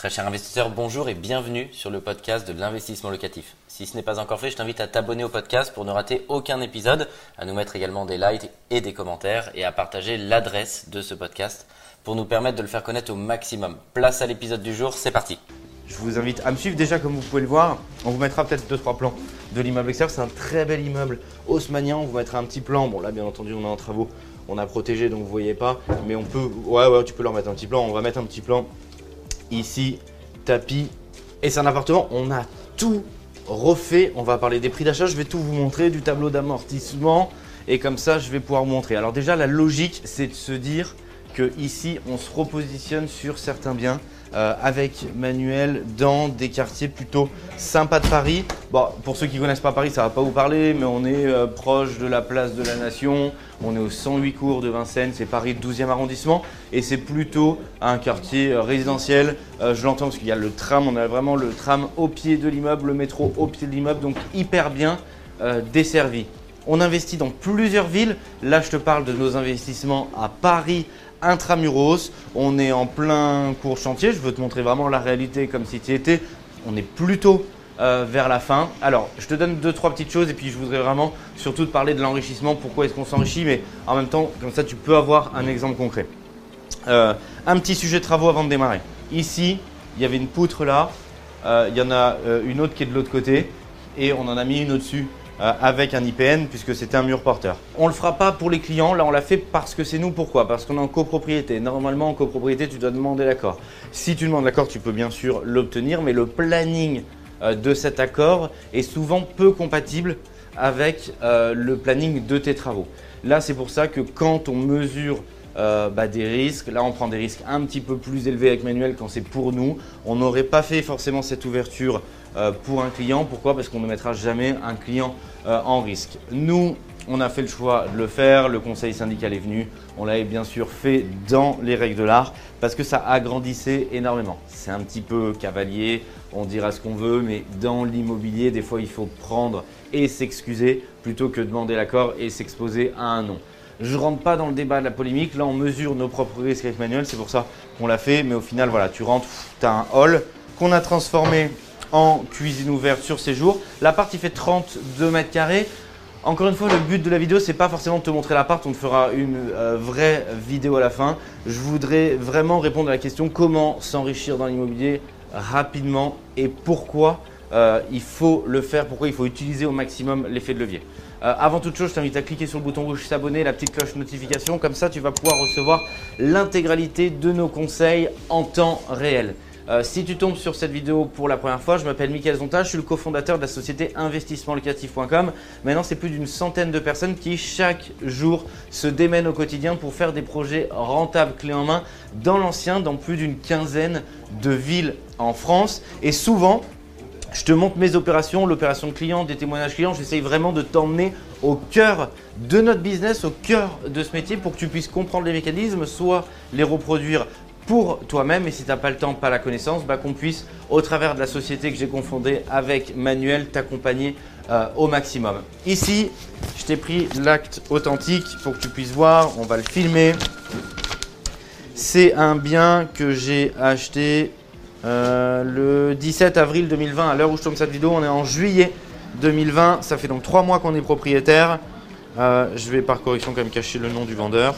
Très cher investisseur, bonjour et bienvenue sur le podcast de l'investissement locatif. Si ce n'est pas encore fait, je t'invite à t'abonner au podcast pour ne rater aucun épisode, à nous mettre également des likes et des commentaires et à partager l'adresse de ce podcast pour nous permettre de le faire connaître au maximum. Place à l'épisode du jour, c'est parti. Je vous invite à me suivre déjà comme vous pouvez le voir. On vous mettra peut-être deux trois plans de l'immeuble extérieur. C'est un très bel immeuble haussmanien. On vous mettra un petit plan. Bon là bien entendu on est en travaux, on a protégé donc vous voyez pas. Mais on peut, ouais ouais tu peux leur mettre un petit plan. On va mettre un petit plan ici, tapis. Et c'est un appartement, on a tout refait. On va parler des prix d'achat, je vais tout vous montrer, du tableau d'amortissement. Et comme ça, je vais pouvoir vous montrer. Alors déjà, la logique, c'est de se dire que ici, on se repositionne sur certains biens euh, avec Manuel dans des quartiers plutôt sympas de Paris. Bon, pour ceux qui connaissent pas Paris, ça va pas vous parler, mais on est euh, proche de la place de la Nation. On est au 108 cours de Vincennes, c'est Paris 12e arrondissement. Et c'est plutôt un quartier euh, résidentiel. je l'entends parce qu'il y a le tram, on a vraiment le tram au pied de l'immeuble, le métro au pied de l'immeuble, donc hyper bien desservi. On investit dans plusieurs villes. Là, je te parle de nos investissements à Paris, intramuros. On est en plein cours chantier. Je veux te montrer vraiment la réalité comme si tu y étais. On est plutôt euh, vers la fin. Alors, je te donne deux, trois petites choses et puis je voudrais vraiment surtout te parler de l'enrichissement. Pourquoi est-ce qu'on s'enrichit? Mais en même temps, comme ça, tu peux avoir un exemple concret. Euh, un petit sujet de travaux avant de démarrer. Ici, il y avait une poutre là. Euh, il y en a une autre qui est de l'autre côté. Et on en a mis une au-dessus avec un IPN puisque c'était un mur porteur. On ne le fera pas pour les clients, là on l'a fait parce que c'est nous. Pourquoi? Parce qu'on est en copropriété. Normalement en copropriété tu dois demander l'accord. Si tu demandes l'accord tu peux bien sûr l'obtenir, mais le planning euh, de cet accord est souvent peu compatible avec euh, le planning de tes travaux. Là c'est pour ça que quand on mesure bah, des risques. Là, on prend des risques un petit peu plus élevés avec Manuel quand c'est pour nous. On n'aurait pas fait forcément cette ouverture pour un client. Pourquoi? Parce qu'on ne mettra jamais un client euh, en risque. Nous, on a fait le choix de le faire, le conseil syndical est venu, on l'avait bien sûr fait dans les règles de l'art parce que ça agrandissait énormément. C'est un petit peu cavalier, on dira ce qu'on veut, mais dans l'immobilier, des fois il faut prendre et s'excuser plutôt que demander l'accord et s'exposer à un non. Je rentre pas dans le débat de la polémique, là on mesure nos propres risques avec Manuel, c'est pour ça qu'on l'a fait, mais au final voilà, tu rentres, tu as un hall qu'on a transformé en cuisine ouverte sur séjour. L'appart il fait 32 mètres carrés. Encore une fois, le but de la vidéo, c'est pas forcément de te montrer l'appart, on te fera une euh, vraie vidéo à la fin. Je voudrais vraiment répondre à la question comment s'enrichir dans l'immobilier rapidement et pourquoi euh, il faut le faire, pourquoi il faut utiliser au maximum l'effet de levier. Euh, avant toute chose, je t'invite à cliquer sur le bouton rouge s'abonner, la petite cloche notification, comme ça tu vas pouvoir recevoir l'intégralité de nos conseils en temps réel. Euh, si tu tombes sur cette vidéo pour la première fois, je m'appelle Michael Zonta, je suis le cofondateur de la société investissementlocatif.com. Maintenant, c'est plus d'une centaine de personnes qui chaque jour se démènent au quotidien pour faire des projets rentables clés en main dans l'ancien, dans plus d'une quinzaine de villes en France. Et souvent, je te montre mes opérations, l'opération client, des témoignages clients. J'essaye vraiment de t'emmener au cœur de notre business, au cœur de ce métier pour que tu puisses comprendre les mécanismes, soit les reproduire pour toi-même et si tu n'as pas le temps, pas la connaissance, bah, qu'on puisse, au travers de la société que j'ai confondée avec Manuel, t'accompagner euh, au maximum. Ici, je t'ai pris l'acte authentique pour que tu puisses voir, on va le filmer. C'est un bien que j'ai acheté euh, le 17 avril 2020. À l'heure où je tourne cette vidéo, on est en juillet 2020. Ça fait donc trois mois qu'on est propriétaire. Euh, je vais par correction quand même cacher le nom du vendeur.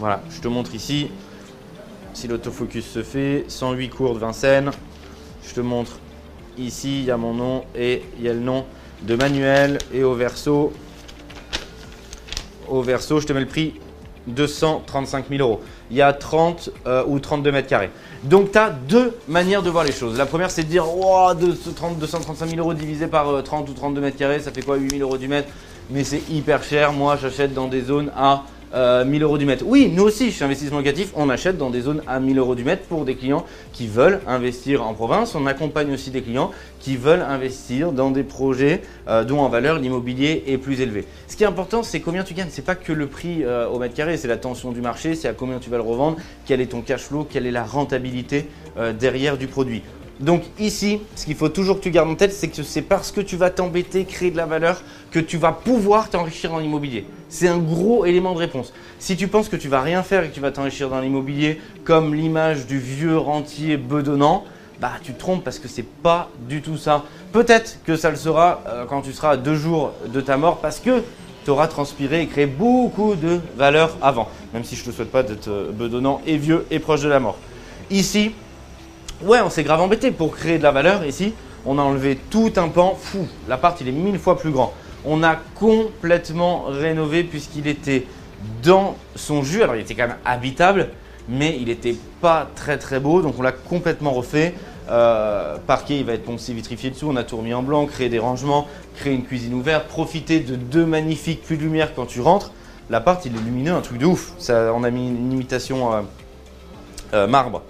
Voilà, je te montre ici. Si l'autofocus se fait, 108 cours de Vincennes. Je te montre ici, il y a mon nom et il y a le nom de Manuel. Et au verso, au verso, je te mets le prix 235 000 euros. Il y a 30 euh, ou 32 mètres carrés. Donc tu as deux manières de voir les choses. La première, c'est de dire wow, 235 000 euros divisé par 30 euh, ou 32 mètres carrés, ça fait quoi 8 000 euros du mètre? Mais c'est hyper cher. Moi, j'achète dans des zones à 1000 euh, euros du mètre. Oui, nous aussi, chez Investissement Locatif, on achète dans des zones à 1000 euros du mètre pour des clients qui veulent investir en province. On accompagne aussi des clients qui veulent investir dans des projets euh, dont en valeur l'immobilier est plus élevé. Ce qui est important, c'est combien tu gagnes. C'est pas que le prix euh, au mètre carré, c'est la tension du marché, c'est à combien tu vas le revendre, quel est ton cash flow, quelle est la rentabilité derrière du produit. Donc ici, ce qu'il faut toujours que tu gardes en tête, c'est que c'est parce que tu vas t'embêter, créer de la valeur, que tu vas pouvoir t'enrichir en immobilier. C'est un gros élément de réponse. Si tu penses que tu vas rien faire et que tu vas t'enrichir dans l'immobilier, comme l'image du vieux rentier bedonnant, bah tu te trompes parce que c'est pas du tout ça. Peut-être que ça le sera euh, quand tu seras à deux jours de ta mort parce que tu auras transpiré et créé beaucoup de valeur avant. Même si je ne te souhaite pas d'être euh, bedonnant et vieux et proche de la mort. Ici, ouais, on s'est grave embêté pour créer de la valeur. Ici, on a enlevé tout un pan. Fou, l'appart il est mille fois plus grand. On a complètement rénové puisqu'il était dans son jus. Alors il était quand même habitable, mais il n'était pas très très beau. Donc on l'a complètement refait. Euh, parquet, il va être poncé, vitrifié dessous. On a tout remis en blanc, créé des rangements, créé une cuisine ouverte, profiter de deux magnifiques puits de lumière quand tu rentres. L'appart, il est lumineux, un truc de ouf. Ça, on a mis une imitation euh, euh, marbre.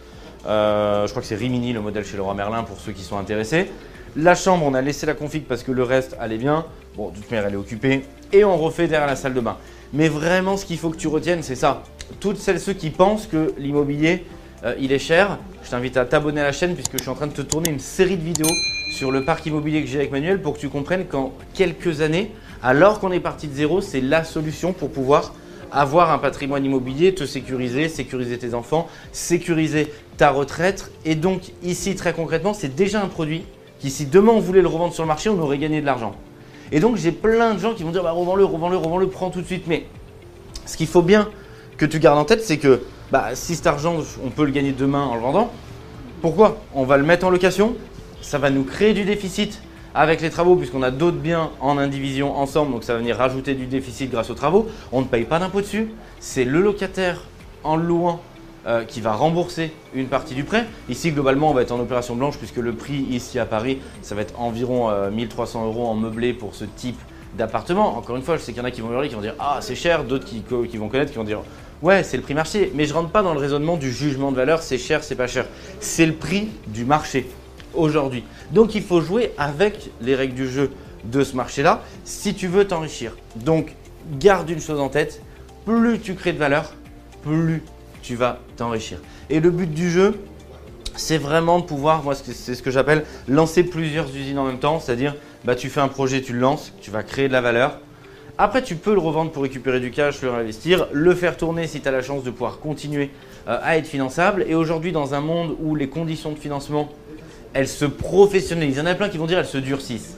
je crois que c'est Rimini, le modèle chez Leroy Merlin, pour ceux qui sont intéressés. La chambre, on a laissé la config parce que le reste allait bien. Bon, de toute manière, elle est occupée. Et on refait derrière la salle de bain. Mais vraiment, ce qu'il faut que tu retiennes, c'est ça. Toutes celles, ceux qui pensent que l'immobilier, euh, il est cher, je t'invite à t'abonner à la chaîne puisque je suis en train de te tourner une série de vidéos sur le parc immobilier que j'ai avec Manuel pour que tu comprennes qu'en quelques années, alors qu'on est parti de zéro, c'est la solution pour pouvoir avoir un patrimoine immobilier, te sécuriser, sécuriser tes enfants, sécuriser ta retraite. Et donc ici, très concrètement, c'est déjà un produit qui, si demain on voulait le revendre sur le marché, on aurait gagné de l'argent. Et donc j'ai plein de gens qui vont dire, bah, revends-le, revends-le, revends-le, prends tout de suite. Mais ce qu'il faut bien que tu gardes en tête, c'est que bah, si cet argent, on peut le gagner demain en le vendant, pourquoi On va le mettre en location, ça va nous créer du déficit avec les travaux, puisqu'on a d'autres biens en indivision ensemble, donc ça va venir rajouter du déficit grâce aux travaux. On ne paye pas d'impôt dessus, c'est le locataire en louant euh, qui va rembourser une partie du prêt. Ici, globalement, on va être en opération blanche, puisque le prix ici à Paris, ça va être environ 1300 euh, euros en meublé pour ce type d'appartement. Encore une fois, je sais qu'il y en a qui vont hurler, qui vont dire Ah, c'est cher, d'autres qui, qui vont connaître, qui vont dire Ouais, c'est le prix marché, mais je rentre pas dans le raisonnement du jugement de valeur, c'est cher, c'est pas cher. C'est le prix du marché aujourd'hui. Donc il faut jouer avec les règles du jeu de ce marché-là si tu veux t'enrichir. Donc garde une chose en tête, plus tu crées de valeur, plus tu vas t'enrichir. Et le but du jeu, c'est vraiment pouvoir, moi c'est ce que j'appelle lancer plusieurs usines en même temps, c'est-à-dire bah, tu fais un projet, tu le lances, tu vas créer de la valeur, après, tu peux le revendre pour récupérer du cash, le réinvestir, le faire tourner si tu as la chance de pouvoir continuer euh, à être finançable. Et aujourd'hui, dans un monde où les conditions de financement, elles se professionnalisent, il y en a plein qui vont dire elles se durcissent.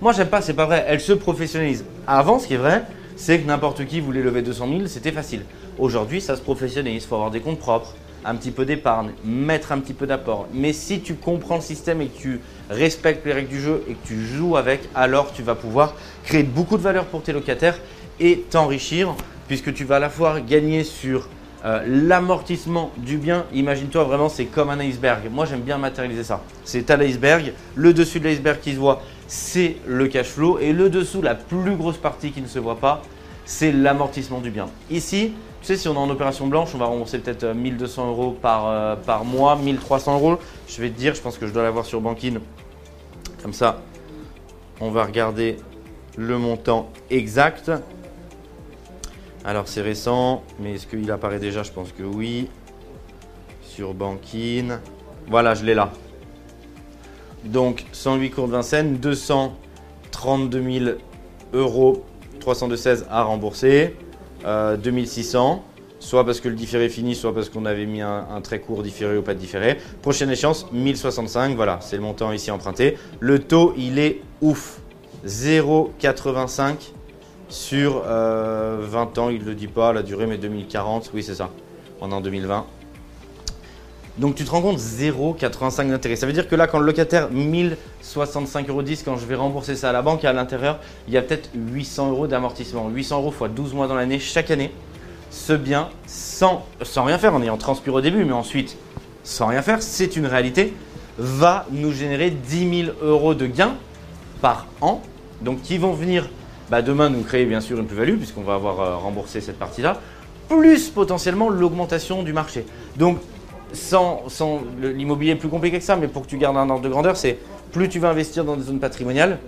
Moi, j'aime pas, c'est pas vrai. Elles se professionnalisent. Avant, ce qui est vrai, c'est que n'importe qui voulait lever 200 000, c'était facile. Aujourd'hui, ça se professionnalise. Il faut avoir des comptes propres, un petit peu d'épargne, mettre un petit peu d'apport. Mais si tu comprends le système et que tu respectes les règles du jeu et que tu joues avec, alors tu vas pouvoir créer beaucoup de valeur pour tes locataires et t'enrichir puisque tu vas à la fois gagner sur euh, l'amortissement du bien. Imagine-toi vraiment, c'est comme un iceberg. Moi, j'aime bien matérialiser ça. C'est à l'iceberg. Le dessus de l'iceberg qui se voit, c'est le cash flow. Et le dessous, la plus grosse partie qui ne se voit pas, c'est l'amortissement du bien. Ici, tu sais, si on est en opération blanche, on va rembourser peut-être 1200 euh, euros par, euh, par mois, 1300 euros. Je vais te dire, je pense que je dois l'avoir sur Bankin. Comme ça, on va regarder le montant exact. Alors c'est récent, mais est-ce qu'il apparaît déjà? Je pense que oui. Sur Bankin. Voilà, je l'ai là. Donc 108 cours de Vincennes, 232 000 euros, 316 à rembourser. 2600, euh, soit parce que le différé est fini, soit parce qu'on avait mis un, très court différé ou pas de différé. Prochaine échéance, 1065, voilà, c'est le montant ici emprunté. Le taux, il est ouf, 0,85 sur 20 euh, ans, il ne le dit pas, la durée, mais 2040, oui c'est ça, on est en 2020. Donc tu te rends compte 0,85 d'intérêt. Ça veut dire que là, quand le locataire 1065,10 euros, quand je vais rembourser ça à la banque, à l'intérieur, il y a peut-être 800 euros d'amortissement. 800 euros fois 12 mois dans l'année, chaque année. Ce bien, sans, sans rien faire, en ayant transpiré au début, mais ensuite sans rien faire, c'est une réalité, va nous générer 10 000 euros de gains par an. Donc qui vont venir bah, demain nous créer bien sûr une plus-value, puisqu'on va avoir euh, remboursé cette partie-là, plus potentiellement l'augmentation du marché. Donc sans, l'immobilier est plus compliqué que ça, mais pour que tu gardes un ordre de grandeur, c'est plus tu vas investir dans des zones patrimoniales,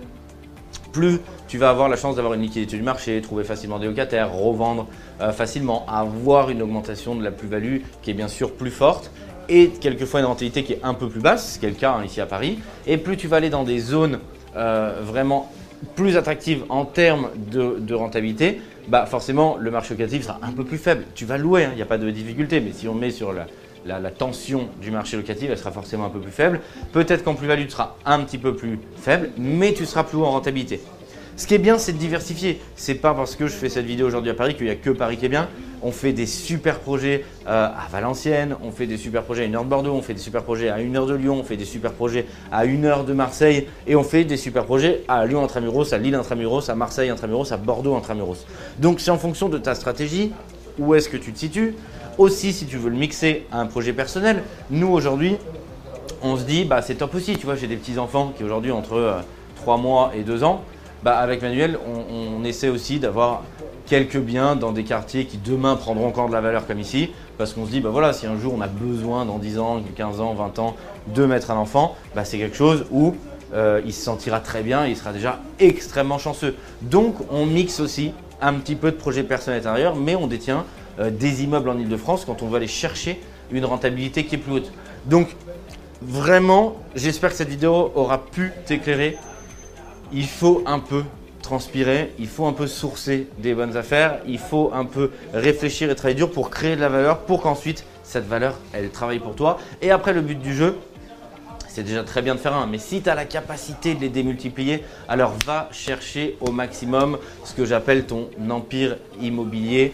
plus tu vas avoir la chance d'avoir une liquidité du marché, trouver facilement des locataires, revendre euh, facilement, avoir une augmentation de la plus-value qui est bien sûr plus forte et quelquefois une rentabilité qui est un peu plus basse, ce qui est le cas hein, ici à Paris. Et plus tu vas aller dans des zones euh, vraiment plus attractives en termes de, rentabilité, bah forcément le marché locatif sera un peu plus faible. Tu vas louer, il n'y a pas de difficulté, mais si on met sur la, la, tension du marché locatif, elle sera forcément un peu plus faible. Peut-être qu'en plus-value, tu seras un petit peu plus faible, mais tu seras plus haut en rentabilité. Ce qui est bien, c'est de diversifier. C'est pas parce que je fais cette vidéo aujourd'hui à Paris qu'il n'y a que Paris qui est bien. On fait des super projets euh, à Valenciennes, on fait des super projets à une heure de Bordeaux, on fait des super projets à une heure de Lyon, on fait des super projets à une heure de Marseille et on fait des super projets à Lyon intramuros, à Lille intramuros, à Marseille intramuros, à Bordeaux intramuros. Donc c'est en fonction de ta stratégie, où est-ce que tu te situes. Aussi, si tu veux le mixer à un projet personnel, nous aujourd'hui, on se dit, bah, c'est top aussi. Tu vois, j'ai des petits enfants qui aujourd'hui entre 3 euh, mois et 2 ans. Bah, avec Manuel, on, essaie aussi d'avoir quelques biens dans des quartiers qui demain prendront encore de la valeur comme ici. Parce qu'on se dit, bah voilà, si un jour on a besoin dans 10 ans, 15 ans, 20 ans de mettre un enfant, bah, c'est quelque chose où euh, il se sentira très bien, il sera déjà extrêmement chanceux. Donc on mixe aussi un petit peu de projets personnels intérieurs, mais on détient des immeubles en Ile-de-France quand on veut aller chercher une rentabilité qui est plus haute. Donc vraiment, j'espère que cette vidéo aura pu t'éclairer. Il faut un peu transpirer, il faut un peu sourcer des bonnes affaires, il faut un peu réfléchir et travailler dur pour créer de la valeur, pour qu'ensuite cette valeur, elle travaille pour toi. Et après, le but du jeu, c'est déjà très bien de faire un, mais si tu as la capacité de les démultiplier, alors va chercher au maximum ce que j'appelle ton empire immobilier.